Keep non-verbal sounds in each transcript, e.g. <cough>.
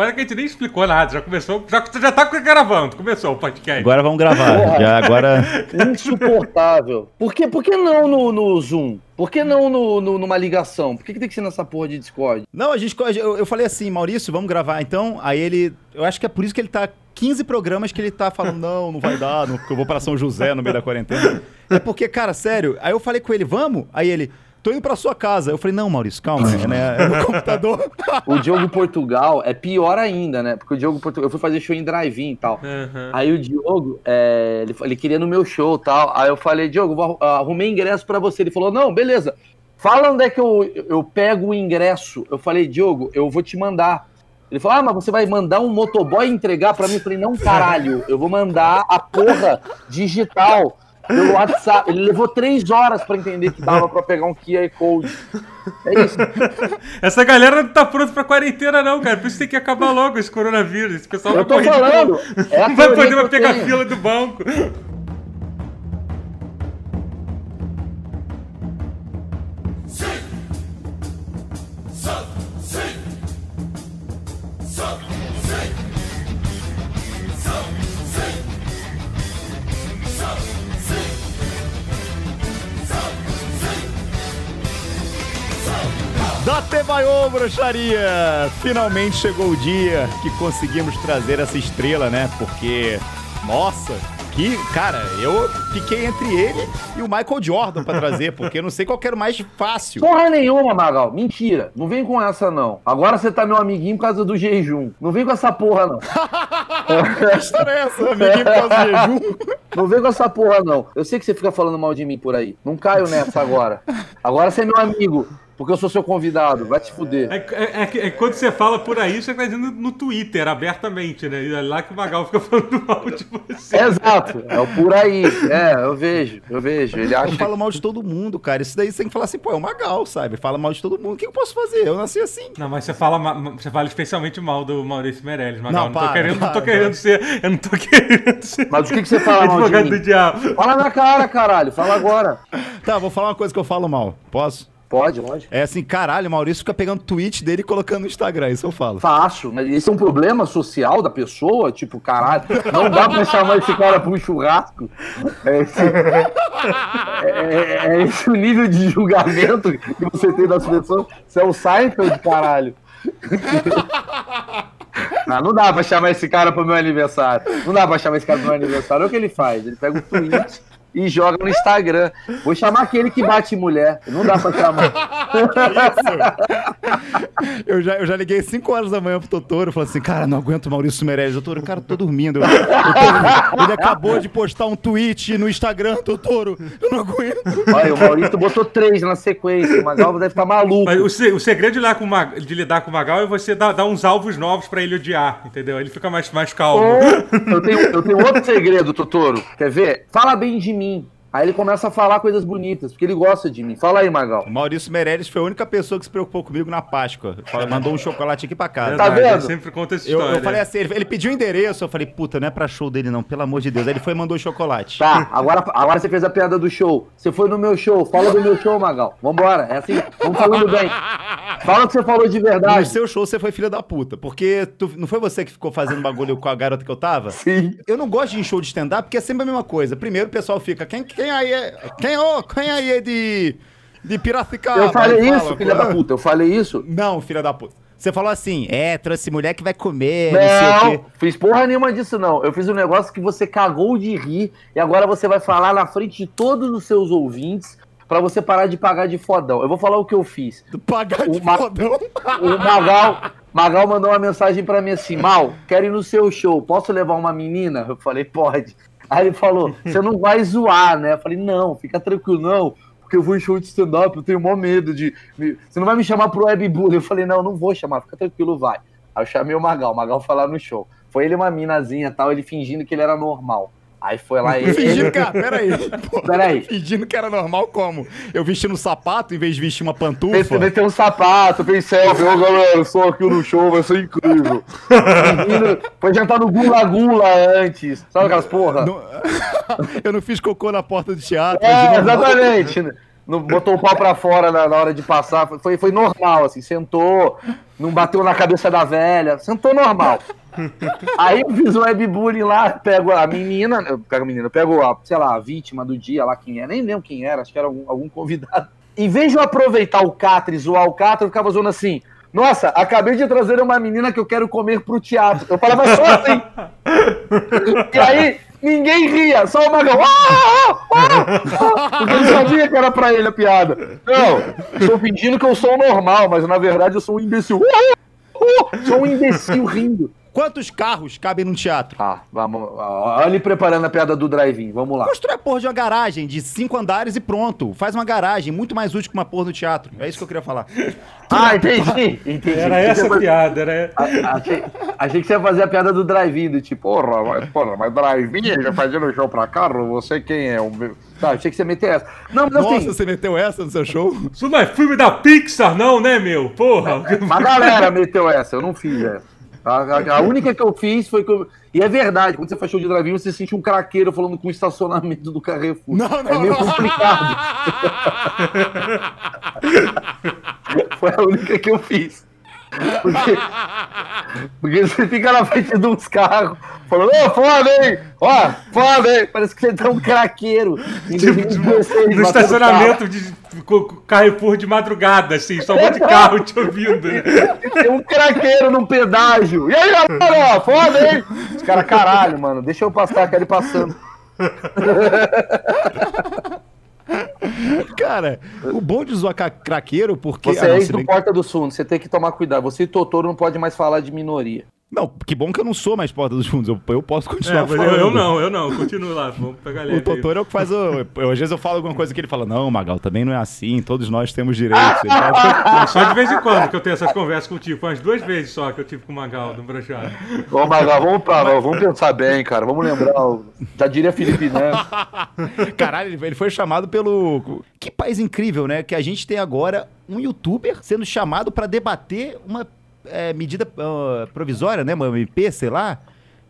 Para que a gente nem explicou nada, já começou, já, já tá gravando, começou o podcast. Agora vamos gravar. Já agora. <laughs> Insuportável. Por que, por que não no, no Zoom? Por que não no, no- numa ligação? Por que, que tem que ser nessa porra de Discord? Não, a gente. Eu, eu falei assim, Maurício, vamos gravar então. Aí ele. Eu acho que é por isso que ele tá 15 programas que ele tá falando, não, não vai dar, não, porque eu vou pra São José no meio da quarentena. É porque, cara, sério. Aí eu falei com ele, vamos? Aí ele. Tô indo pra sua casa. Eu falei, não, Maurício, calma, é, né? É no computador. <laughs> O Diogo Portugal é pior ainda, né? Porque o Diogo Portugal. Eu fui fazer show em drive-in e tal. Aham. Aí o Diogo, é, ele, ele queria no meu show e tal. Aí eu falei, Diogo, vou, arru- arrumei ingresso pra você. Ele falou, não, beleza. Fala onde é que eu, eu pego o ingresso. Eu falei, Diogo, eu vou te mandar. Ele falou, ah, mas você vai mandar um motoboy entregar pra mim? Eu falei, não, caralho, eu vou mandar a porra digital pelo WhatsApp. Ele levou três horas pra entender que dava pra pegar um QR Code. É isso. Essa galera não tá pronta pra quarentena, não, cara. Por isso tem que acabar logo esse coronavírus. Esse pessoal Eu vai tô falando. É a Não vai poder pegar tenho. fila do banco. Datebaiô, bruxaria! Finalmente chegou o dia que conseguimos trazer essa estrela, né? Porque, nossa, que, cara, eu fiquei entre ele e o Michael Jordan pra trazer, porque eu não sei qual que era o mais fácil. Porra nenhuma, Magal. Mentira. Não vem com essa, não. Agora você tá meu amiguinho por causa do jejum. Não vem com essa porra, não. <laughs> Que história é essa, amiguinho, por causa do jejum? Não vem com essa porra, não. Eu sei que você fica falando mal de mim por aí. Não caio nessa agora. Agora você é meu amigo, porque eu sou seu convidado. Vai te fuder. É, é- é que- é quando você fala por aí, você tá dizendo no Twitter, abertamente, né? E é lá que o Magal fica <laughs> falando mal de você. Exato. É o por aí. É, eu vejo. Eu vejo. Ele Eu acha falo mal de todo mundo, cara. Isso daí você tem que falar assim, pô, é o Magal, sabe? Fala mal de todo mundo. O que eu posso fazer? Eu nasci assim. Não, mas você fala, você fala especialmente mal do Maurício Meirelles, Magal. Não, Não, tô para, querendo, não tô para, querendo para. ser. Eu não tô <laughs> querendo ser. Mas o que, que você fala mal de advogado do mim? diabo. Fala na cara, caralho. Fala agora. Tá, vou falar uma coisa que eu falo mal. Posso? Pode, lógico. É assim, caralho, o Maurício fica pegando tweet dele e colocando no Instagram, isso eu falo. Fácil, mas esse é um problema social da pessoa, tipo, caralho, não dá pra chamar esse cara pra um churrasco. É esse, é- é esse o nível de julgamento que você tem das pessoas. Você é o Seinfeld, caralho. Não, não dá pra chamar esse cara pro meu aniversário. Não dá pra chamar esse cara pro meu aniversário. Olha o que ele faz. Ele pega o tweet e joga no Instagram. Vou chamar aquele que bate mulher. Não dá pra chamar. <laughs> Eu já, eu já liguei 5 horas da manhã pro Totoro, falei assim, cara, não aguento o Maurício Meirelles. Totoro, cara, eu tô dormindo. Eu- eu tô- ele acabou de postar um tweet no Instagram, Totoro, eu não aguento. Olha, o Maurício botou três na sequência. O Magal deve estar maluco. Mas o, o segredo de lidar, com Mag- de lidar com o Magal é você dar, dar uns alvos novos pra ele odiar, entendeu? Ele fica mais, mais calmo. Ou eu tenho, eu tenho outro segredo, Totoro. Quer ver? Fala bem de mim. Aí ele começa a falar coisas bonitas, porque ele gosta de mim. Fala aí, Magal. O Maurício Meirelles foi a única pessoa que se preocupou comigo na Páscoa. Mandou um chocolate aqui pra casa. Tá vendo? Ele sempre conta essa Eu, história. eu falei assim, ele, ele pediu o endereço, eu falei, puta, não é pra show dele não, pelo amor de Deus. Aí ele foi e mandou chocolate. Tá, agora, agora você fez a piada do show. Você foi no meu show. Fala do meu show, Magal. Vambora. É assim. Vamos falando bem. Fala o que você falou de No verdade. seu show você foi filha da puta, porque tu- não foi você que ficou fazendo bagulho com a garota que eu tava? Sim. Eu não gosto de ir em show de stand-up porque é sempre a mesma coisa. Primeiro o pessoal fica, quem, quem aí é. Quem, ô, quem aí é de. de Piracicaba? Eu falei isso, fala, filha da puta. Eu falei isso. Não, filha da puta. Você falou assim, é, trouxe mulher que vai comer, não, sei o Não, quê. fiz porra nenhuma disso, não. Eu fiz um negócio que você cagou de rir e agora você vai falar na frente de todos os seus ouvintes pra você parar de pagar de fodão. Eu vou falar o que eu fiz. Pagar de Uma- fodão. <laughs> O Magal, Magal mandou uma mensagem pra mim assim: Mal, quero ir no seu show, posso levar uma menina? Eu falei: Pode. Aí ele falou: <laughs> Você não vai zoar, né? Eu falei: Não, fica tranquilo, não. Porque eu vou em show de stand-up, eu tenho maior medo de. Você não vai me chamar pro webbullying? Eu falei: Não, não vou chamar, fica tranquilo, vai. Aí eu chamei o Magal, o Magal foi lá no show. Foi ele uma minazinha e tal, ele fingindo que ele era normal. Aí foi lá <laughs> ele. Fingindo que. Ah, peraí. <laughs> Pô, Peraí. Fingindo que era normal como? Eu vestindo um sapato em vez de vestir uma pantufa? Meteu meteu um sapato, selfie, ô galera, eu sou aqui no show, vai ser incrível. Foi jantar no Gula Gula antes, sabe aquelas porra? Não- <laughs> eu não fiz cocô na porta do teatro. É, exatamente. Não botou o pau pra fora na, na hora de passar. Foi, foi normal, assim, sentou, não bateu na cabeça da velha, sentou normal. Aí eu fiz o webbullying lá, pego a menina, pego a menina, pego a, sei lá, a vítima do dia lá, quem é, nem lembro quem era, acho que era algum, algum convidado. Em vez de eu aproveitar o Catra e zoar o Catra, eu ficava zoando assim, nossa, acabei de trazer uma menina que eu quero comer pro teatro. Eu falava só assim. e aí, ninguém ria, só o Magão. Ah, ah, ah, porque ele sabia que era pra ele a piada. Não, estou fingindo que eu sou normal, mas na verdade eu sou um imbecil. sou um imbecil rindo. Quantos carros cabem num teatro? Ah, vamos. Olha ele preparando a piada do drive-in. Vamos lá. Constrói a porra de uma garagem de cinco andares e pronto. Faz uma garagem, muito mais útil que uma porra no teatro. É isso que eu queria falar. <laughs> Ah, entendi. entendi. Era essa a piada, era. Achei, achei que você ia fazer a piada do drive-in, do tipo, porra, mas, porra, mas drive-in já fazendo show pra carro, você quem é? O meu... Tá, achei que você ia meter essa. Não, mas Nossa, assim... você meteu essa no seu show? Isso não é filme da Pixar, não, né, meu? Porra. É, a galera meteu essa, eu não fiz essa. A, a, a, <laughs> única que eu fiz foi que eu... E é verdade, quando você faz show de drive você sente um craqueiro falando com o estacionamento do Carrefour. Não, não, é meio complicado. <laughs> foi a única que eu fiz. Porque, porque <laughs> você fica na frente de uns carros falando, ô, foda, hein? Ó, foda, hein? Parece que você tá um craqueiro. Tipo, no estacionamento de Carrefour de madrugada, assim, só um monte de carro te ouvindo. Né? Tem um craqueiro num pedágio. E aí, galera, foda, hein? Os caras, caralho, mano, deixa eu passar, quero ir passando. <laughs> <laughs> Cara, o bom de zoar craqueiro, porque. Você ah, é ex do Porta do Sul, você tem que tomar cuidado. Você e Totoro não pode mais falar de minoria. Não, que bom que eu não sou mais Porta dos Fundos. Eu, eu posso continuar é, falando. Eu, eu, não, eu não. Continuo lá. Vamos pegar O Totoro é o que faz o. Eu, às vezes eu falo alguma coisa que ele fala: Não, Magal, também não é assim. Todos nós temos direitos. não, só de vez em quando que eu tenho essas conversas contigo. Foi umas duas vezes só que eu tive com o Magal no Branchado. Ô, Magal, vamos, pra, Mas... vamos pensar bem, cara. Vamos lembrar. Já diria Felipe Neto. <laughs> Caralho, ele foi chamado pelo. Que país incrível, né? Que a gente tem agora um youtuber sendo chamado para debater uma é, medida uh, provisória, né? Uma MP, sei lá.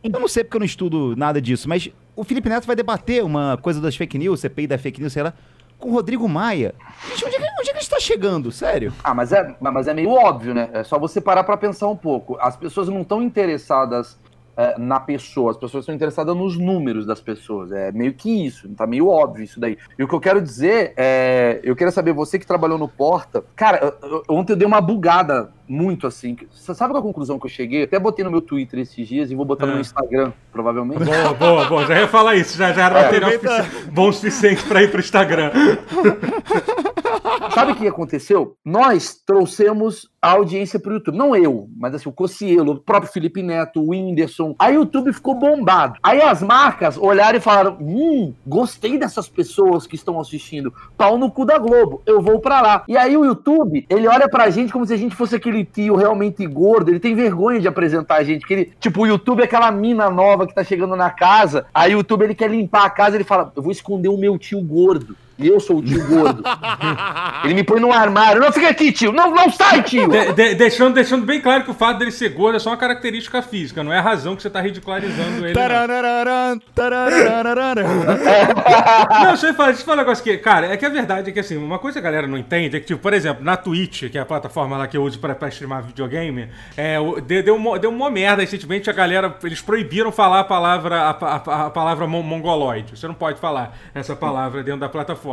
Eu não sei porque eu não estudo nada disso, mas o Felipe Neto vai debater uma coisa das fake news, CPI da fake news, sei lá, com o Rodrigo Maia. Gente, onde, é, onde é que a gente tá chegando? Sério? Ah, mas é, mas é meio óbvio, né? É só você parar pra pensar um pouco. As pessoas não estão interessadas na pessoa, as pessoas estão interessadas nos números das pessoas. É meio que isso, tá meio óbvio isso daí. E o que eu quero dizer é. Eu quero saber, você que trabalhou no Porta, cara, ontem eu dei uma bugada muito assim. Você sabe qual a conclusão que eu cheguei? até botei no meu Twitter esses dias e vou botar é. no meu Instagram, provavelmente. Boa, boa, boa. Já ia falar isso, já, já era é, material bom o suficiente para ir pro Instagram. <laughs> <laughs> Sabe o que aconteceu? Nós trouxemos a audiência pro YouTube. Não eu, mas assim, o Cocielo, o próprio Felipe Neto, o Whindersson. Aí o YouTube ficou bombado. Aí as marcas olharam e falaram: hum, gostei dessas pessoas que estão assistindo. Pau no cu da Globo, eu vou para lá. E aí o YouTube, ele olha pra gente como se a gente fosse aquele tio realmente gordo. Ele tem vergonha de apresentar a gente. Que ele, tipo, o YouTube é aquela mina nova que tá chegando na casa. Aí o YouTube ele quer limpar a casa, ele fala: eu vou esconder o meu tio gordo. E eu sou o tio gordo. <laughs> Ele me põe no armário. Não, fica aqui, tio. Não, não sai, tio. De, de, deixando, deixando bem claro que o fato dele ser gordo é só uma característica física, não é a razão que você tá ridicularizando ele. Não, deixa eu falar, deixa eu falar um negócio que, cara, é que a verdade é que assim, uma coisa que a galera não entende é que, tipo, por exemplo, na Twitch, que é a plataforma lá que eu uso pra, pra streamar videogame, é, deu, deu, uma, deu uma merda recentemente, a galera, eles proibiram falar a palavra, a, a, a palavra mongoloide. Você não pode falar essa palavra dentro da plataforma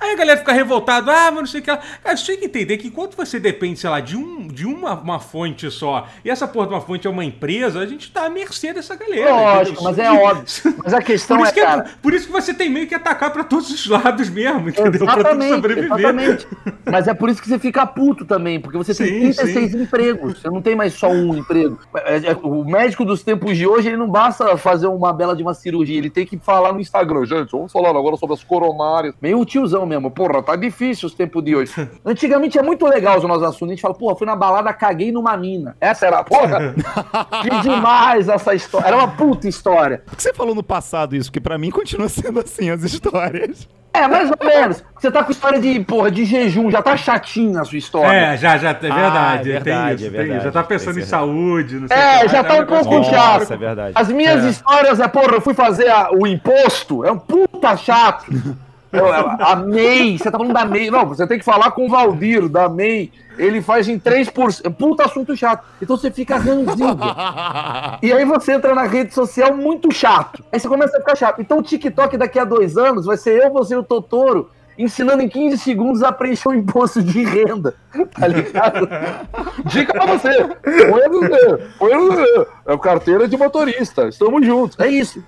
Aí a galera fica revoltada, ah, mas não sei o que lá. Cara, você tem que entender que enquanto você depende, sei lá, de, um, de uma, uma fonte só, e essa porra de uma fonte é uma empresa, a gente tá à mercê dessa galera. Lógico, mas é óbvio. <laughs> Mas a questão é, cara... é, Por isso que você tem meio que atacar pra todos os lados mesmo, entendeu? Exatamente, pra tudo sobreviver. Exatamente. Mas é por isso que você fica puto também, porque você tem 36 sim. empregos, você não tem mais só um emprego. É, é, o médico dos tempos de hoje, ele não basta fazer uma bela de uma cirurgia, ele tem que falar no Instagram, gente, vamos falar agora sobre as coronárias. Meio meio tiozão mesmo. Porra, tá difícil os tempos de hoje. <laughs> Antigamente é muito legal os nossos assuntos. A gente fala, porra, fui na balada, caguei numa mina. Essa era, porra, <laughs> que demais essa história. Era uma puta história. Por que você falou no passado isso? Porque pra mim continua sendo assim as histórias. É, mais ou menos. Você tá com história de, porra, de jejum, já tá chatinha a sua história. É, já, já, é verdade. Ah, é verdade, tem isso, é verdade. Tem isso. Já tá pensando em saúde, não sei É, já tá um pouco chato. Nossa, é verdade. As minhas é. histórias é, porra, eu fui fazer a, o imposto, é um puta chato. <laughs> A MEI, você tá falando da MEI. Não, você tem que falar com o Valdir, da MEI. Ele faz em 3%. Puta assunto chato. Então você fica ranzinho. e aí você entra na rede social muito chato. Aí você começa a ficar chato. Então o TikTok daqui a dois anos vai ser eu, você e o Totoro ensinando em 15 segundos a preencher o imposto de renda. Tá ligado? <laughs> Dica pra você. Põe no põe no É carteira de motorista. Estamos juntos. É isso.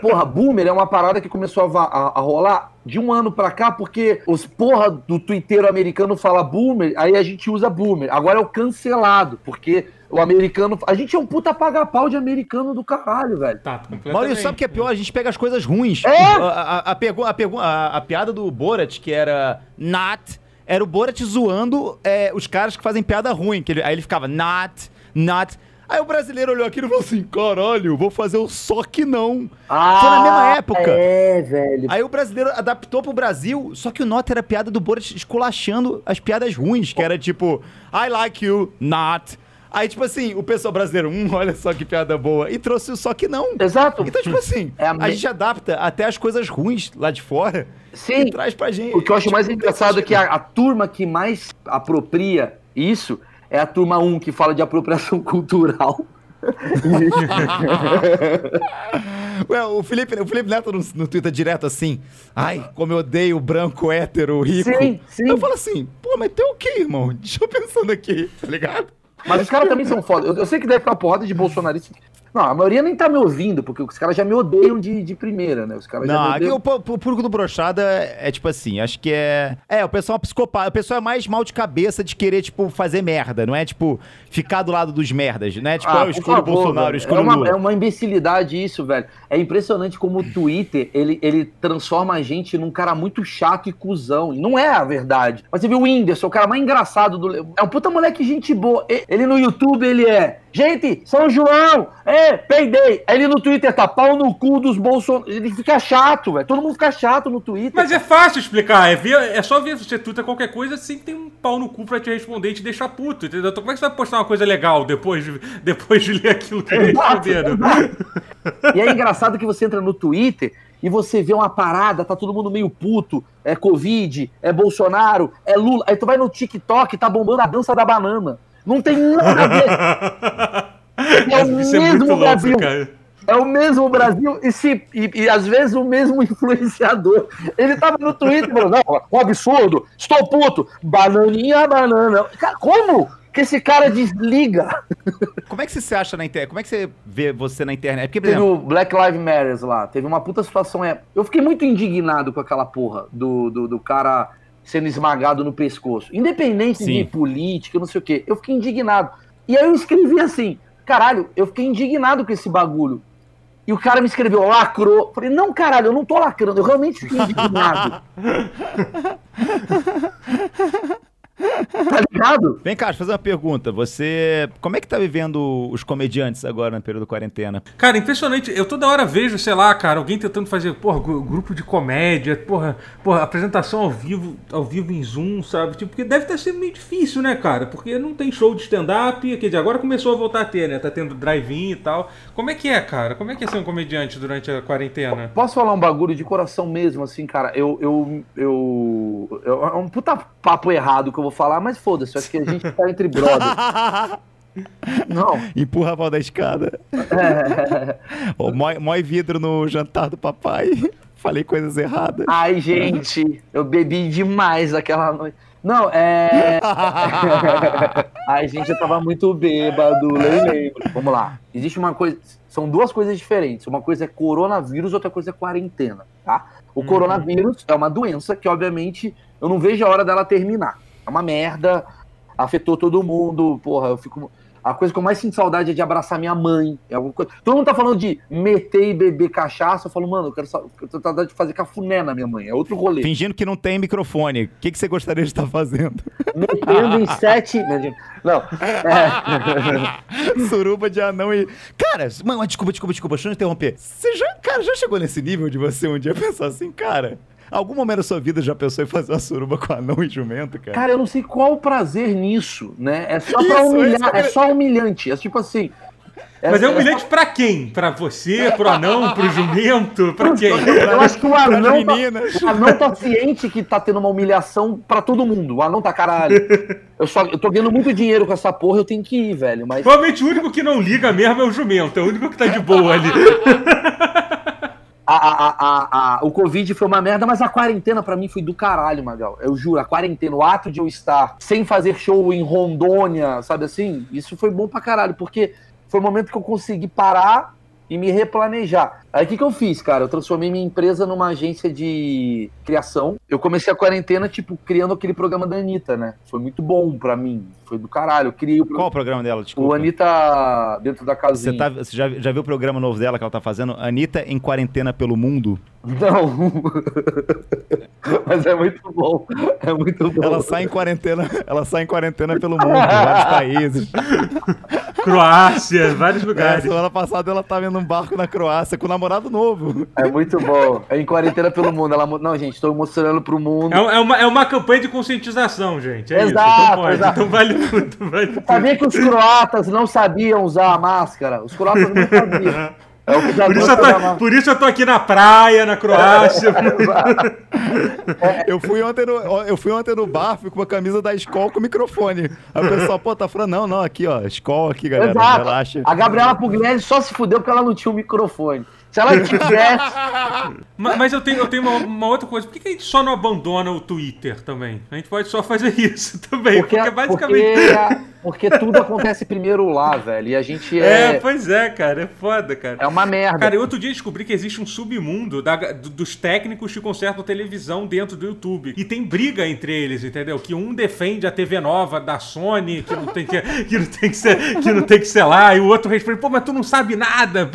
Porra, boomer é uma parada que começou a, a, a rolar de um ano pra cá, porque os porra do Twitter americano fala boomer, aí a gente usa boomer. Agora é o cancelado, porque o americano. A gente é um puta paga-pau de americano do caralho, velho. Tá, Maurício, sabe o que é pior? A gente pega as coisas ruins. É? A, a, a, a, a, a piada do Borat, que era not, era o Borat zoando é, os caras que fazem piada ruim. Que ele, aí ele ficava not, not. Aí o brasileiro olhou aquilo e falou assim: caralho, vou fazer o só que não. Ah, Foi na mesma época. É, velho. Aí o brasileiro adaptou pro Brasil, só que o not era piada do Borat esculachando as piadas ruins, que era tipo, I like you, not. Aí, tipo assim, o pessoal brasileiro, hum, olha só que piada boa. E trouxe o só que não. Exato. Então, tipo assim, <laughs> é a, a, gente adapta até as coisas ruins lá de fora Sim. e traz pra gente. O que eu acho mais engraçado é que a, a, turma que mais apropria isso é a turma 1 que fala de apropriação <laughs> cultural. <laughs> Ué, o Felipe, o Felipe Neto no, no Twitter direto assim, ai, como eu odeio branco, hétero, rico. Sim, sim. Eu falo assim, pô, mas tem o quê, irmão? Deixa eu pensando aqui, tá ligado? Mas os caras também são foda. Eu, eu, sei que deve ficar porrada de bolsonarista não, a maioria nem tá me ouvindo, porque os caras já me odeiam de, de primeira, né? Os caras não, já aqui o, o público do Brochada é, é, tipo assim, acho que é. É, o pessoal é psicopata. O pessoal é mais mal de cabeça de querer, tipo, fazer merda, não é, tipo, ficar do lado dos merdas, né? Tipo, ah, eu escolho o Bolsonaro, eu escolho é uma, Lula. É uma imbecilidade isso, velho. É impressionante como o Twitter, ele, ele transforma a gente num cara muito chato e cuzão. E não é a verdade. Mas você viu o Whindersson, o cara mais engraçado do. É um puta moleque gente boa. Ele no YouTube, ele é. Gente, São João, é, peidei. Aí ele no Twitter tá pau no cu dos Bolsonaro. Ele fica chato, velho. Todo mundo fica chato no Twitter. Mas é fácil explicar. É, ver, é só ver você twitta qualquer coisa, sempre tem um pau no cu pra te responder e te deixar puto, entendeu? Então como é que você vai postar uma coisa legal depois de, depois de ler aquilo que eles responderam? E é engraçado que você entra no Twitter e você vê uma parada, tá todo mundo meio puto, é Covid, é Bolsonaro, é Lula. Aí tu vai no TikTok, tá bombando a dança da banana. Não tem nada a ver. <laughs> É o Isso mesmo é Brasil. Louco, é o mesmo Brasil e, se, e, e, às vezes o mesmo <laughs> influenciador. Ele tava no Twitter falando, não, um absurdo, estou puto, bananinha, banana. Cara, como? que esse cara desliga. <laughs> Como é que você se acha na internet? Como é que você vê você na internet? Porque, teve exemplo... o Black Lives Matter lá, teve uma puta situação. É... Eu fiquei muito indignado com aquela porra do, do, do cara sendo esmagado no pescoço. Independente Sim. de política, não sei o quê. Eu fiquei indignado. E aí eu escrevi assim, caralho, eu fiquei indignado com esse bagulho. E o cara me escreveu, lacrou. Falei, não, caralho, eu não tô lacrando, eu realmente fiquei indignado. <laughs> Tá ligado? Vem cá, deixa eu fazer uma pergunta. Você. Como é que tá vivendo os comediantes agora no período da quarentena? Cara, impressionante. Eu toda hora vejo, sei lá, cara, alguém tentando fazer, porra, grupo de comédia, porra, porra, apresentação ao vivo, ao vivo em Zoom, sabe? Tipo, porque deve estar sendo meio difícil, né, cara? Porque não tem show de stand-up, quer dizer, agora começou a voltar a ter, né? Tá tendo drive-in e tal. Como é que é, cara? Como é que é ser um comediante durante a quarentena? Posso falar um bagulho de coração mesmo, assim, cara? Eu. eu, eu, eu é um puta papo errado que eu vou falar, mas foda-se, acho que a gente tá entre brothers. <laughs> Não. Empurra a pau da escada. É. <laughs> oh, mói, mói vidro no jantar do papai. <laughs> Falei coisas erradas. Ai, gente, eu bebi demais aquela noite. Não, é. Ai, gente, eu tava muito bêbado, lembro. Vamos lá. Existe uma coisa. São duas coisas diferentes. Uma coisa é coronavírus, outra coisa é quarentena, tá? O uhum. coronavírus é uma doença que, obviamente, eu não vejo a hora dela terminar. É uma merda, afetou todo mundo, porra, eu fico. A coisa que eu mais sinto saudade é de abraçar minha mãe. É alguma coisa... Todo mundo tá falando de meter e beber cachaça. Eu falo, mano, eu quero só... eu tô saudade de fazer cafuné na minha mãe. É outro rolê. Fingindo que não tem microfone. O que, que você gostaria de estar fazendo? Metendo em sete. Não. É... <laughs> Suruba de anão e. Cara, mano, desculpa, desculpa, desculpa, deixa eu interromper. Você já, cara, já chegou nesse nível de você um dia pensar assim, cara? Algum momento da sua vida já pensou em fazer uma suruba com anão e jumento, cara? Cara, eu não sei qual o prazer nisso, né? É só pra Isso, humilhar, é, é só humilhante. É tipo assim, Mas é humilhante pra quem? Pra você, pro anão, pro jumento? Pra quem? Eu acho que o anão, tá, o anão tá ciente que tá tendo uma humilhação pra todo mundo. O anão tá caralho. Eu, só, eu tô ganhando muito dinheiro com essa porra, eu tenho que ir, velho. Mas Provavelmente o único que não liga mesmo é o jumento. É o único que tá de boa ali. <laughs> a, a, a, o Covid foi uma merda, mas a quarentena pra mim foi do caralho, Magal. Eu juro, a quarentena, o ato de eu estar sem fazer show em Rondônia, sabe assim? Isso foi bom pra caralho, porque foi o momento que eu consegui parar e me replanejar. Aí o que, que eu fiz, cara? Eu transformei minha empresa numa agência de criação. Eu comecei a quarentena, tipo, criando aquele programa da Anitta, né? Foi muito bom pra mim. Foi do caralho. Eu criei o, pro- Qual o programa dela? o Desculpa. Anitta dentro da Você, casinha. tá, você já, já viu o programa novo dela que ela tá fazendo? Anitta em quarentena pelo mundo. Não. <laughs> Mas é muito bom. É muito bom. Ela sai em quarentena, ela sai em quarentena pelo mundo, em vários <laughs> países. Croácia, vários É, lugares. semana passada ela tava indo num barco na Croácia com o namorado novo. É muito bom. É em quarentena pelo mundo. Ela... Não, gente, estou mostrando pro mundo. É, é uma, é uma campanha de conscientização, gente. É Exato, isso. Então pode. exato. Então vale tudo. Vale tudo. Sabia que os croatas não sabiam usar a máscara? Os croatas não sabiam. <laughs> É o que Por isso, eu tô, por isso eu tô aqui na praia, na Croácia. <laughs> Eu fui ontem no, eu fui ontem no bar, fui com uma camisa da escola com microfone. Aí o pessoal, pô, tá falando, não, não, aqui, ó, escola aqui, galera, Exato. relaxa. A Gabriela Pugliese só se fudeu porque ela não tinha o microfone. Se ela tivesse. <laughs> Ma- Mas eu tenho, eu tenho uma, uma outra coisa. Por que que a gente só não abandona o Twitter também? A gente pode só fazer <laughs> isso também. Porque, Porque, basicamente. porque, <laughs> porque tudo acontece primeiro lá, velho. E a gente É, é. pois é, cara. É foda, cara. É uma merda. Cara, eu outro dia descobri que existe um submundo da- do- dos técnicos que consertam televisão dentro do YouTube. E tem briga entre eles, entendeu? Que um defende a TV nova da Sony, que não tem que, que, não tem que, ser, que, não tem que ser lá, e o outro responde, pô, mas tu não sabe nada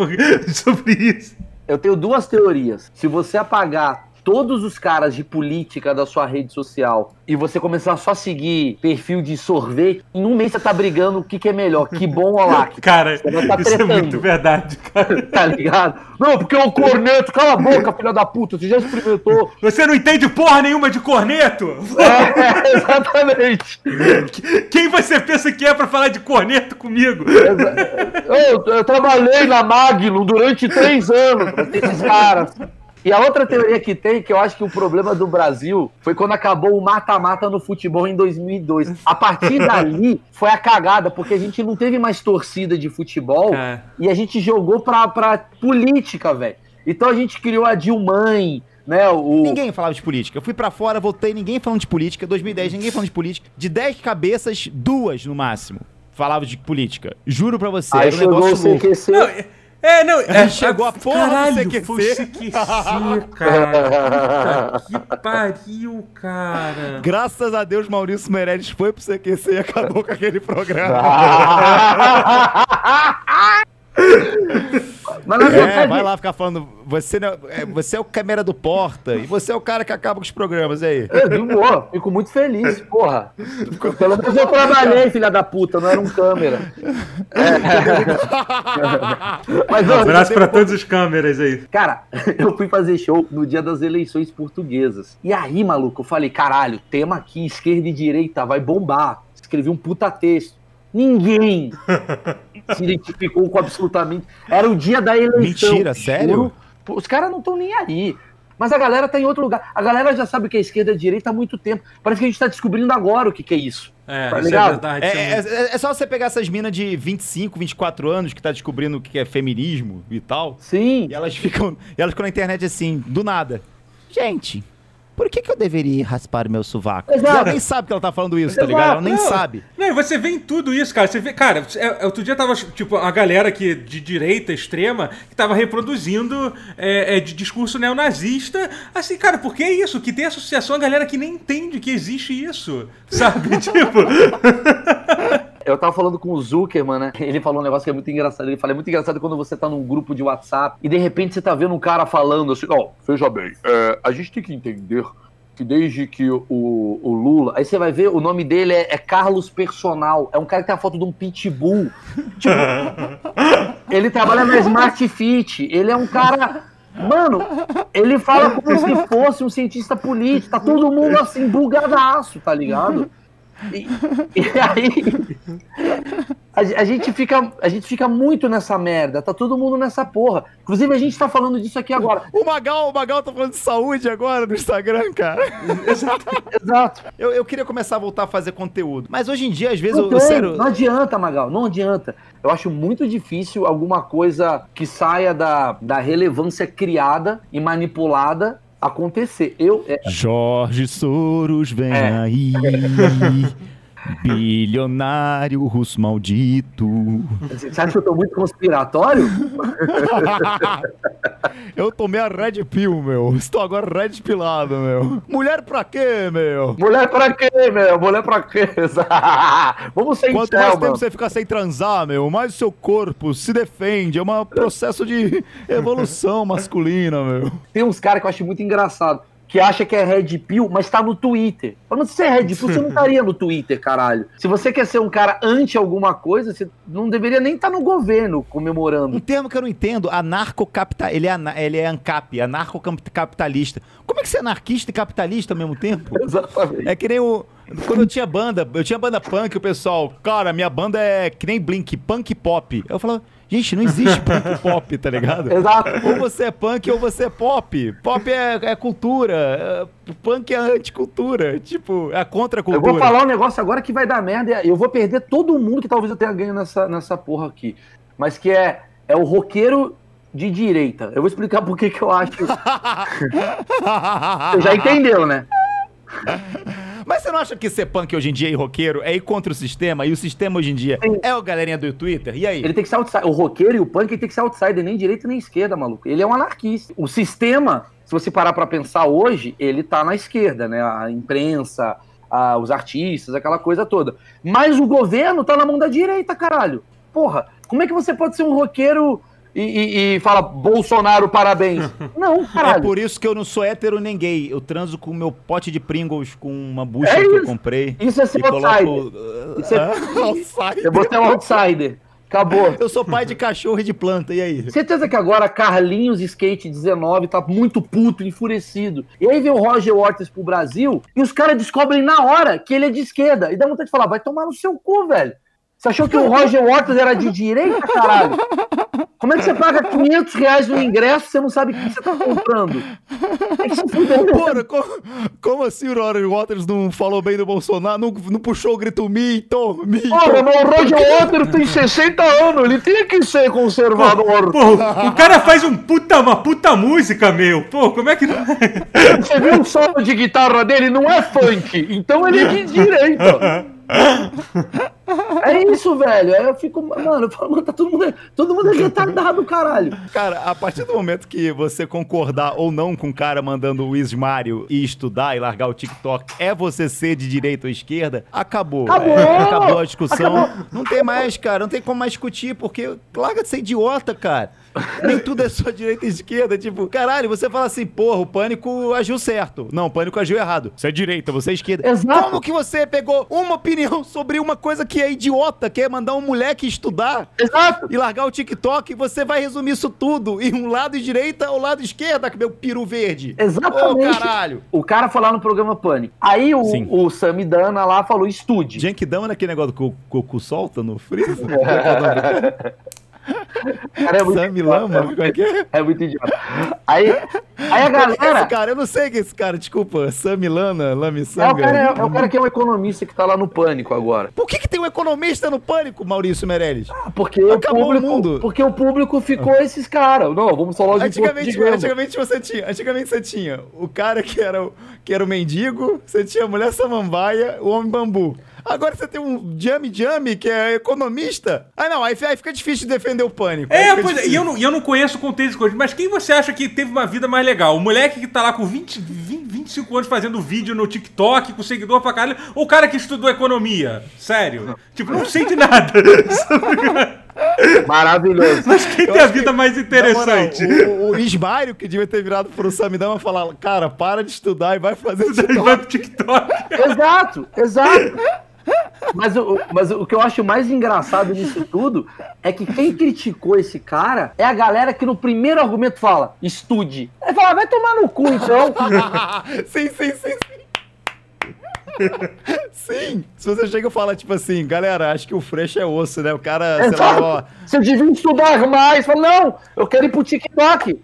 sobre isso. Eu tenho duas teorias. Se você apagar todos os caras de política da sua rede social e você começar só a seguir perfil de sorvete, em um mês você tá brigando o que, que é melhor, que bom ou lá, Cara, Você tá isso é tretando. muito verdade, cara. <laughs> tá ligado? Não, porque é o corneto, cala a boca, filha da puta, você já experimentou. Você não entende porra nenhuma de corneto? É, <laughs> exatamente. Quem você pensa que é pra falar de corneto comigo? Eu, eu trabalhei na Magnum durante três anos pra ter esses caras. E a outra teoria que tem, que eu acho que o problema do Brasil foi quando acabou o mata-mata no futebol em 2002. A partir <laughs> dali foi a cagada, porque a gente não teve mais torcida de futebol É. e a gente jogou pra, pra política, velho. Então a gente criou a Dilmãe, né? O, Ninguém falava de política. Eu fui pra fora, voltei, ninguém falando de política. 2010, ninguém falando de política. De 10 cabeças, duas no máximo falavam de política. Juro pra você, Aí era um chegou o negócio louco. CQC. Não, é- não. É, chegou a porra do caralho, CQC. Foi o CQC, cara. Puta que pariu, cara. Graças a Deus, Maurício Meirelles foi pro CQC e acabou com aquele programa. <laughs> <laughs> Mas na É, verdade, vai lá ficar falando. Você, não- é, você é o câmera do Porta e você é o cara que acaba com os programas aí. É, de boa, fico muito feliz, porra. Pelo menos eu trabalhei, filha da puta, não era um câmera. É. Mas, Um ó, abraço pra todas as câmeras aí. cara, <laughs> eu fui fazer show no dia das eleições portuguesas. E aí, maluco, eu falei, caralho, tema aqui, esquerda e direita, vai bombar. Escrevi um puta texto. Ninguém se identificou com absolutamente. Era o dia da eleição. Mentira, sério? Pô, Os caras não estão nem aí. Mas a galera tá em outro lugar. A galera já sabe o que é esquerda e direita há muito tempo. Parece que a gente tá descobrindo agora o que, que é isso. É, Tá isso é ligado? verdade. É, é é- é- é só você pegar essas minas de 25, 24 anos que tá descobrindo o que é feminismo e tal. Sim. E elas ficam. E elas ficam na internet assim, do nada. Gente, por que, que eu deveria raspar meu sovaco? Exato. E ela nem sabe que ela tá falando isso, tá Exato. ligado? Ela nem Não, sabe. Não, e você vê em tudo isso, cara. Você vê, cara, é- outro dia tava, tipo, a galera que de direita extrema que tava reproduzindo é, é, de discurso neonazista. Assim, cara, por que isso? Que tem associação a galera que nem entende que existe isso. Sabe? <laughs> tipo. Eu tava falando com o Zuckerman, né? Ele falou um negócio que é muito engraçado. Ele fala, é muito engraçado quando você tá num grupo de WhatsApp e de repente você tá vendo um cara falando assim, ó, veja bem, é, a gente tem que entender que desde que o, o Lula. Aí você vai ver, o nome dele é, é Carlos Personal. É um cara que tem a foto de um pitbull. <laughs> Tipo, ele trabalha na Smart Fit. Ele é um cara. Mano, ele fala como se fosse um cientista político. Tá todo mundo assim, bugadaço, tá ligado? E, e aí. A, a, gente fica, a gente fica muito nessa merda, tá todo mundo nessa porra. Inclusive, a gente tá falando disso aqui agora. O Magal, o Magal tá falando de saúde agora no Instagram, cara. Exato, <laughs> exato. Eu, eu queria começar a voltar a fazer conteúdo. Mas hoje em dia, às vezes, não, eu, tem, sério... não adianta, Magal, não adianta. Eu acho muito difícil alguma coisa que saia da, da relevância criada e manipulada acontecer. Eu, é... Jorge Soros vem é. aí. <laughs> <laughs> Bilionário russo maldito. Você acha que eu tô muito conspiratório? <laughs> eu tomei a Red Pill, meu. Estou agora red pilado, meu. Mulher pra quê, meu? Mulher pra quê, meu? Mulher pra quê? <laughs> Vamos sem Quanto mais tempo você ficar sem transar, meu, mais o seu corpo se defende. É um processo de evolução masculina, meu. Tem uns caras que eu acho muito engraçado que acha que é Red Pill, mas tá no Twitter. Falando, se você é Red Pill, você não estaria no Twitter, caralho. Se você quer ser um cara anti alguma coisa, você não deveria nem estar tá no governo comemorando. Um termo que eu não entendo, anarcocapital, ele é, ele é ANCAP, anarcocapitalista. Como é que você é anarquista e capitalista ao mesmo tempo? <laughs> Exatamente. É que nem o... Quando eu tinha banda, eu tinha banda punk, o pessoal, cara, minha banda é que nem Blink, punk pop. Eu falava, Gente, não existe punk pop, tá ligado? <laughs> Exato. Ou você é punk ou você é pop. Pop é, é cultura. É, punk é anticultura. Tipo, é contra cultura. Eu vou falar um negócio agora que vai dar merda. Eu vou perder todo mundo que talvez eu tenha ganho nessa, nessa porra aqui. Mas que é, é o roqueiro de direita. Eu vou explicar por que que eu acho. <laughs> Você já entendeu, né? <laughs> Mas você não acha que ser punk hoje em dia e roqueiro é ir contra o sistema? E o sistema hoje em dia Sim. é o galerinha do Twitter? E aí? Ele tem que ser outsider. O roqueiro e o punk tem que ser outsider, nem direita nem esquerda, maluco. Ele é um anarquista. O sistema, se você parar para pensar hoje, ele tá na esquerda, né? A imprensa, a, os artistas, aquela coisa toda. Mas o governo tá na mão da direita, caralho. Porra, como é que você pode ser um roqueiro e, e, e, fala Bolsonaro, parabéns. <laughs> Não, caralho. É por isso que eu não sou hétero nem gay. Eu transo com o meu pote de Pringles com uma bucha é que eu comprei. Isso é ser outsider. Coloco... Isso é... <laughs> outsider. Você é um outsider. Acabou. Eu sou pai de cachorro e de planta, e aí? Certeza que agora Carlinhos Skate 19 tá muito puto, enfurecido. E aí vem o Roger Waters pro Brasil e os caras descobrem na hora que ele é de esquerda. E dá vontade de falar, vai tomar no seu cu, velho. Você achou que o Roger Waters era de direita, caralho? Como é que você paga 500 reais no ingresso e você não sabe o que você tá comprando? É Porra, como, como, assim o Roger Waters não falou bem do Bolsonaro? Não, não puxou o grito mito, mito? Porra, mas o Roger Waters tem 60 anos, ele tinha que ser conservador. Pô, o cara faz um puta, uma puta música, meu. Pô, como é que não... Você viu o solo de guitarra dele? Não é funk, então ele é de direita. <laughs> É isso, velho. Aí eu fico, mano, eu falo, mano, tá todo mundo, todo mundo é retardado, caralho. Cara, a partir do momento que você concordar ou não com o cara mandando o Mario e estudar e largar o TikTok, é você ser de direita ou esquerda, acabou. Acabou, é, acabou a discussão. Acabou. Não tem mais, cara, não tem como mais discutir, porque larga de ser idiota, cara. Nem tudo é só direita e esquerda. Tipo, caralho, você fala assim, porra, o pânico agiu certo. Não, o pânico agiu errado. Você é direita, você é esquerda. Exato. Como que você pegou uma opinião sobre uma coisa que é idiota, que é mandar um moleque estudar Exato. e largar o TikTok e você vai resumir isso tudo em um lado direita ou lado esquerda, que meu peru verde. Exatamente. Ô, caralho. O cara foi lá no programa Pânico. Aí o, o Samidana lá falou, estude. Genkidama naquele negócio que o Goku solta no freezer? <laughs> Cara, é muito Sammy Lama, é que é? É muito idiota. Aí, aí a galera. Esse cara, eu não sei que esse cara, desculpa, Sammy Lana, Lame É o, cara, é, é, o cara que é um economista que tá lá no pânico agora. Por que, que tem um economista no pânico, Maurício Meirelles? Ah, porque Acabou o público, o mundo. Porque o público ficou esses caras. Não, vamos falar de antigamente, antigamente você tinha, antigamente você tinha o cara que era, que era o mendigo, você tinha a mulher samambaia, o homem bambu. Agora você tem um Jami Jami, que é economista. Ah, não, aí, aí fica difícil de defender o pânico. É, pois é, e eu não, eu não conheço o contexto de coisas, mas quem você acha que teve uma vida mais legal? O moleque que tá lá com 20, 20 25 anos fazendo vídeo no TikTok, com seguidor pra caralho, ou o cara que estudou economia? Sério? Tipo, não sei de nada. <laughs> Maravilhoso. Mas quem tem a vida que, mais interessante? Moral, o, o Ismário, que devia ter virado pro Samidama falar, cara, para de estudar e vai fazer TikTok. <laughs> Vai pro TikTok. Exato, exato. Mas o, mas o que eu acho mais engraçado nisso tudo é que quem criticou esse cara é a galera que no primeiro argumento fala, estude. Aí fala, vai tomar no cu então. <laughs> sim, sim, sim, sim. Sim. Se você chega e fala, tipo assim, galera, acho que o Fresh é osso, né? O cara, sei lá, ó. Você devia estudar mais. Fala, não, eu quero ir pro TikTok.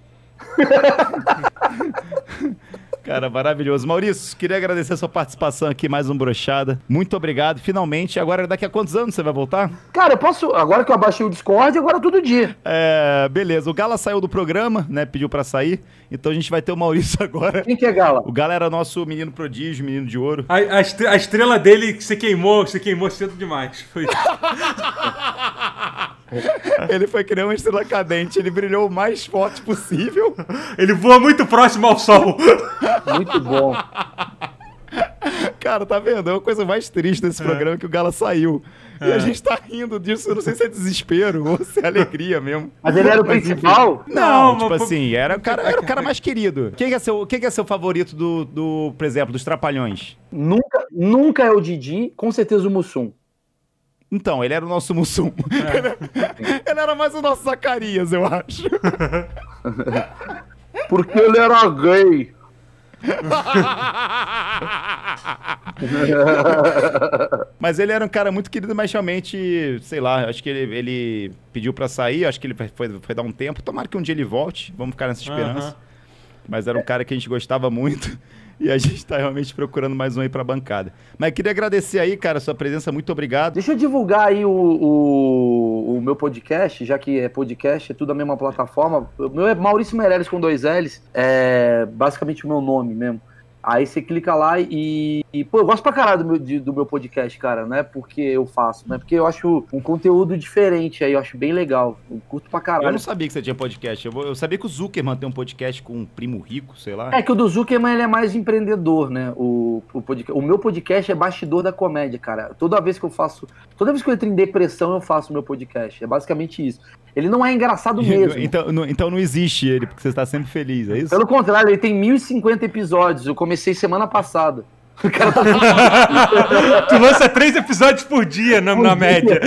<laughs> Cara, maravilhoso. Maurício, queria agradecer a sua participação aqui, mais um brochada. Muito obrigado. Finalmente, agora daqui a quantos anos você vai voltar? Cara, eu posso. Agora que eu abaixei o Discord, agora todo dia. É, beleza. O Gala saiu do programa, né? Pediu pra sair. Então a gente vai ter o Maurício <laughs> agora. Quem que é Gala? O Gala era nosso menino prodígio, menino de ouro. A, a estre- a estrela dele que você queimou, você queimou cedo demais. Foi isso. <laughs> <laughs> Ele foi que nem uma estrela cadente. Ele brilhou o mais forte possível. Ele voa muito próximo ao sol. Muito bom. Cara, tá vendo? É uma coisa mais triste desse programa que o Gala saiu. E a gente tá rindo disso. Eu não sei se é desespero ou se é alegria mesmo. Mas ele era o principal? Não, Não, tipo mas- assim, era o cara, era o cara mais querido. Quem que é seu, quem que é seu favorito do, do, por exemplo, dos Trapalhões? Nunca, nunca é o Didi, com certeza o Mussum. Então, ele era o nosso Mussum. Ele, ele era mais o nosso Zacarias, eu acho. <laughs> Porque ele era gay. <laughs> Mas ele era um cara muito querido, mas realmente, sei lá, acho que ele, ele pediu pra sair, acho que ele foi, foi dar um tempo. Tomara que um dia ele volte, vamos ficar nessa esperança. Aham. Mas era um cara que a gente gostava muito. E a gente tá realmente procurando mais um aí pra bancada. Mas queria agradecer aí, cara, a sua presença. Muito obrigado. Deixa eu divulgar aí o, o, o meu podcast, já que é podcast, é tudo a mesma plataforma. O meu é Maurício Meirelles com dois L's, é basicamente o meu nome mesmo. Aí você clica lá e, e, pô, eu gosto pra caralho do meu, de- do meu podcast, cara, não é porque eu faço, né? Porque eu acho um conteúdo diferente aí, eu acho bem legal. Eu curto pra Eu caralho. não sabia que você tinha podcast. Eu, eu sabia que o Zuckerman tem um podcast com um primo rico, sei lá. É que o do Zuckerman ele é mais empreendedor, né? O, o, podcast, o meu podcast é bastidor da comédia, cara. Toda vez que eu faço. Toda vez que eu entro em depressão, eu faço meu podcast. É basicamente isso. Ele não é engraçado <laughs> mesmo. Então, não, então não existe ele, porque você está sempre feliz, é isso? Pelo contrário, ele tem 1050 episódios. Eu comecei semana passada. <laughs> O cara tá <laughs> Tu lança três episódios por dia, na, na média.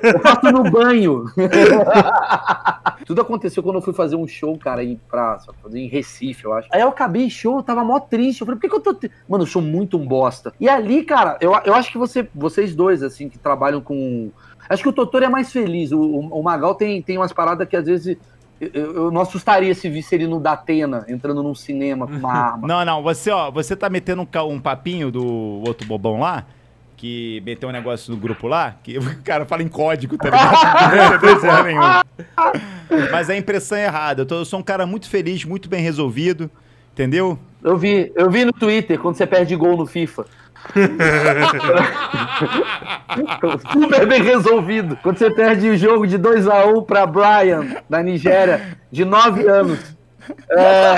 Eu faço no banho. <laughs> Tudo aconteceu quando eu fui fazer um show, cara, em praça, fazer em Recife, eu acho. Aí eu acabei show, eu tava mó triste. Eu falei, por que, que eu tô. tri- Mano, eu sou muito um bosta. E ali, cara, eu, eu acho que você, vocês dois, assim, que trabalham com. Acho que o Totoro é mais feliz. O, o, o Magal tem, tem umas paradas que às vezes. Eu, eu- não assustaria se visse ele no Datena, entrando num cinema com uma <laughs> arma. Não, não, você, ó, você tá metendo um, um papinho do outro bobão lá, que meteu um negócio no grupo lá, que <laughs> o cara fala em código, tá ligado? <laughs> Mas a impressão é errada. Eu, tô- eu sou um cara muito feliz, muito bem resolvido, entendeu? Eu vi, eu vi no Twitter quando você perde gol no FIFA. <laughs> Super bem resolvido. Quando você perde o jogo de 2x1 pra Brian, da Nigéria, de 9 anos. É,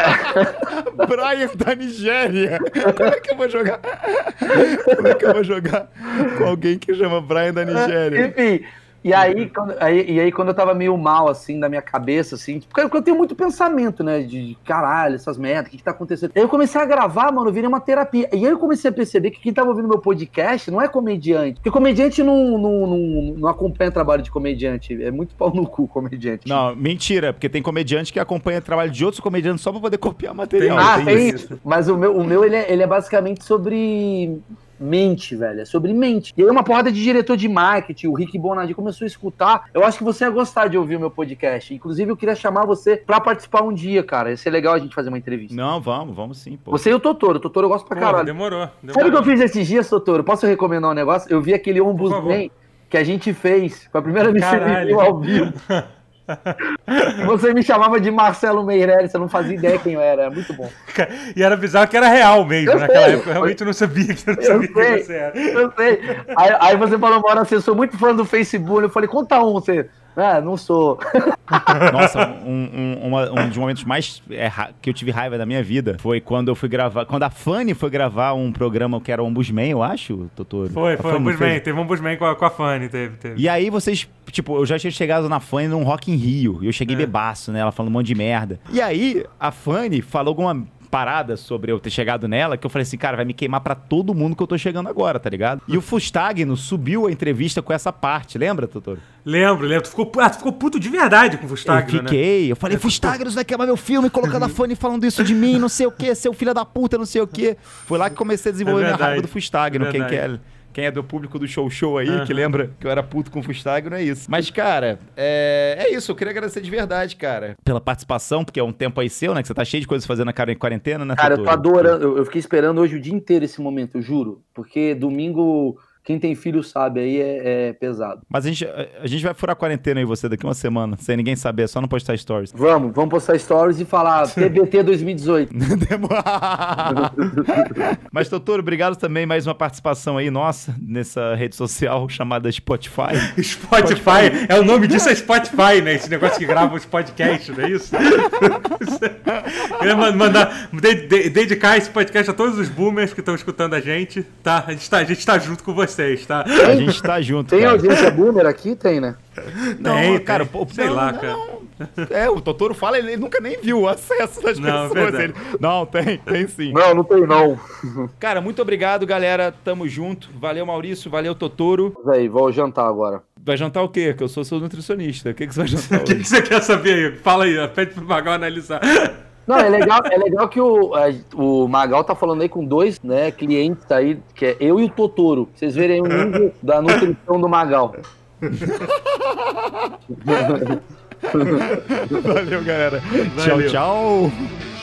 <laughs> Brian da Nigéria. Como é que eu vou jogar? Como é que eu vou jogar com alguém que chama Brian da Nigéria? enfim. E aí, quando, aí, e aí, quando eu tava meio mal, assim, da minha cabeça, assim, porque eu tenho muito pensamento, né? De, de, caralho, essas merdas, o que, que tá acontecendo? Aí eu comecei a gravar, mano, virei uma terapia. E aí eu comecei a perceber que quem tava ouvindo meu podcast não é comediante. Porque comediante não, não, não, não acompanha trabalho de comediante. É muito pau no cu, comediante. Não, mentira, porque tem comediante que acompanha o trabalho de outros comediantes só pra poder copiar material. Ah, tem tem isso. isso. Mas o meu, o meu ele, é, ele é basicamente sobre mente, velho. É sobre mente. E aí uma porrada de diretor de marketing, o Rick Bonadi começou a escutar. Eu acho que você ia gostar de ouvir o meu podcast. Inclusive, eu queria chamar você pra participar um dia, cara. Ia ser legal a gente fazer uma entrevista. Não, vamos, vamos sim, pô. Você e o Totoro. O Totoro eu gosto pra caralho. demorou. Sabe o que eu demorou. fiz esses dias, Totoro? Posso recomendar um negócio? Eu vi aquele Ombudsman que a gente fez. Foi a primeira vez que Caralho. viu ao vivo. <laughs> <laughs> Você me chamava de Marcelo Meirelles, você não fazia ideia quem eu era. É muito bom. E era bizarro que era real mesmo. Eu Naquela sei. época eu realmente não sabia que eu não Eu sabia sei. você era. Eu sei. Aí, aí você falou uma hora assim, eu sou muito fã do Facebook. Eu falei, conta um, você. Ah, não sou. <laughs> Nossa, um, um, uma- um dos momentos mais é, que eu tive raiva da minha vida foi quando eu fui gravar. Quando a Fanny foi gravar um programa que era o Ombudsman, eu acho, Totoro. Foi, A foi um Busman. fez? Teve um Busman com a, com a Fanny, teve, teve. E aí vocês, tipo, eu já tinha chegado na Fanny num Rock in Rio. E eu cheguei É. bebaço, né? Ela falando um monte de merda. E aí, a Fanny falou alguma paradas sobre eu ter chegado nela que eu falei assim, cara, vai me queimar pra todo mundo que eu tô chegando agora, tá ligado? E o Fustagno subiu a entrevista com essa parte, lembra, Totoro? Lembro, lembro. Tu ficou, ah, tu ficou puto de verdade com o Fustagno, eu fiquei, eu falei, Fustagno, você vai queimar meu filme, colocando a fone falando isso de mim, não sei o que, seu filho da puta, não sei o que. Foi lá que comecei a desenvolver É minha verdade. raiva do Fustagno, É quem quer. Quem é do público do show show aí, que Aham. lembra que eu era puto com o Fustagno, é isso. Mas, cara, é, é isso. Eu queria agradecer de verdade, cara, pela participação, porque é um tempo aí seu, né? Que você tá cheio de coisas fazendo na cara em quarentena, né? Cara, eu tô adorando. Eu, eu fiquei esperando hoje o dia inteiro esse momento, eu juro. Porque domingo, quem tem filho sabe, aí é, é pesado. Mas a gente, a, gente vai furar a quarentena aí você daqui uma semana, sem ninguém saber, é só não postar stories. Vamos, vamos postar stories e falar <laughs> TBT 2018. <laughs> <laughs> Mas, Totoro, obrigado também mais uma participação aí nossa nessa rede social chamada Spotify. Spotify, é o nome disso é Spotify, né? Esse negócio que grava os podcasts, não é isso? Queria man- mandar, de- de- dedicar esse podcast a todos os boomers que estão escutando a gente, tá? A gente tá, a gente tá junto com vocês, tá? A gente tá junto, Tem cara. audiência boomer aqui? Tem, né? Não, Tem, cara, tem. pô, sei não, lá, não, cara. É, o Totoro fala, ele nunca nem viu o acesso das Não, pessoas. Ele- Não, tem, tem sim. Não, não tem não. Cara, muito obrigado, galera. Tamo junto. Valeu, Maurício. Valeu, Totoro. Mas aí, vou jantar agora. Vai jantar o quê? Que eu sou seu nutricionista. O que, que você vai <laughs> jantar O que, que você quer saber aí? Fala aí, pede pro Magal analisar. Não, é legal, é legal que o, o Magal tá falando aí com dois né, clientes aí, que é eu e o Totoro. Vocês verem o nível da nutrição do Magal. <laughs> Valeu, galera. Valeu. Tchau, tchau.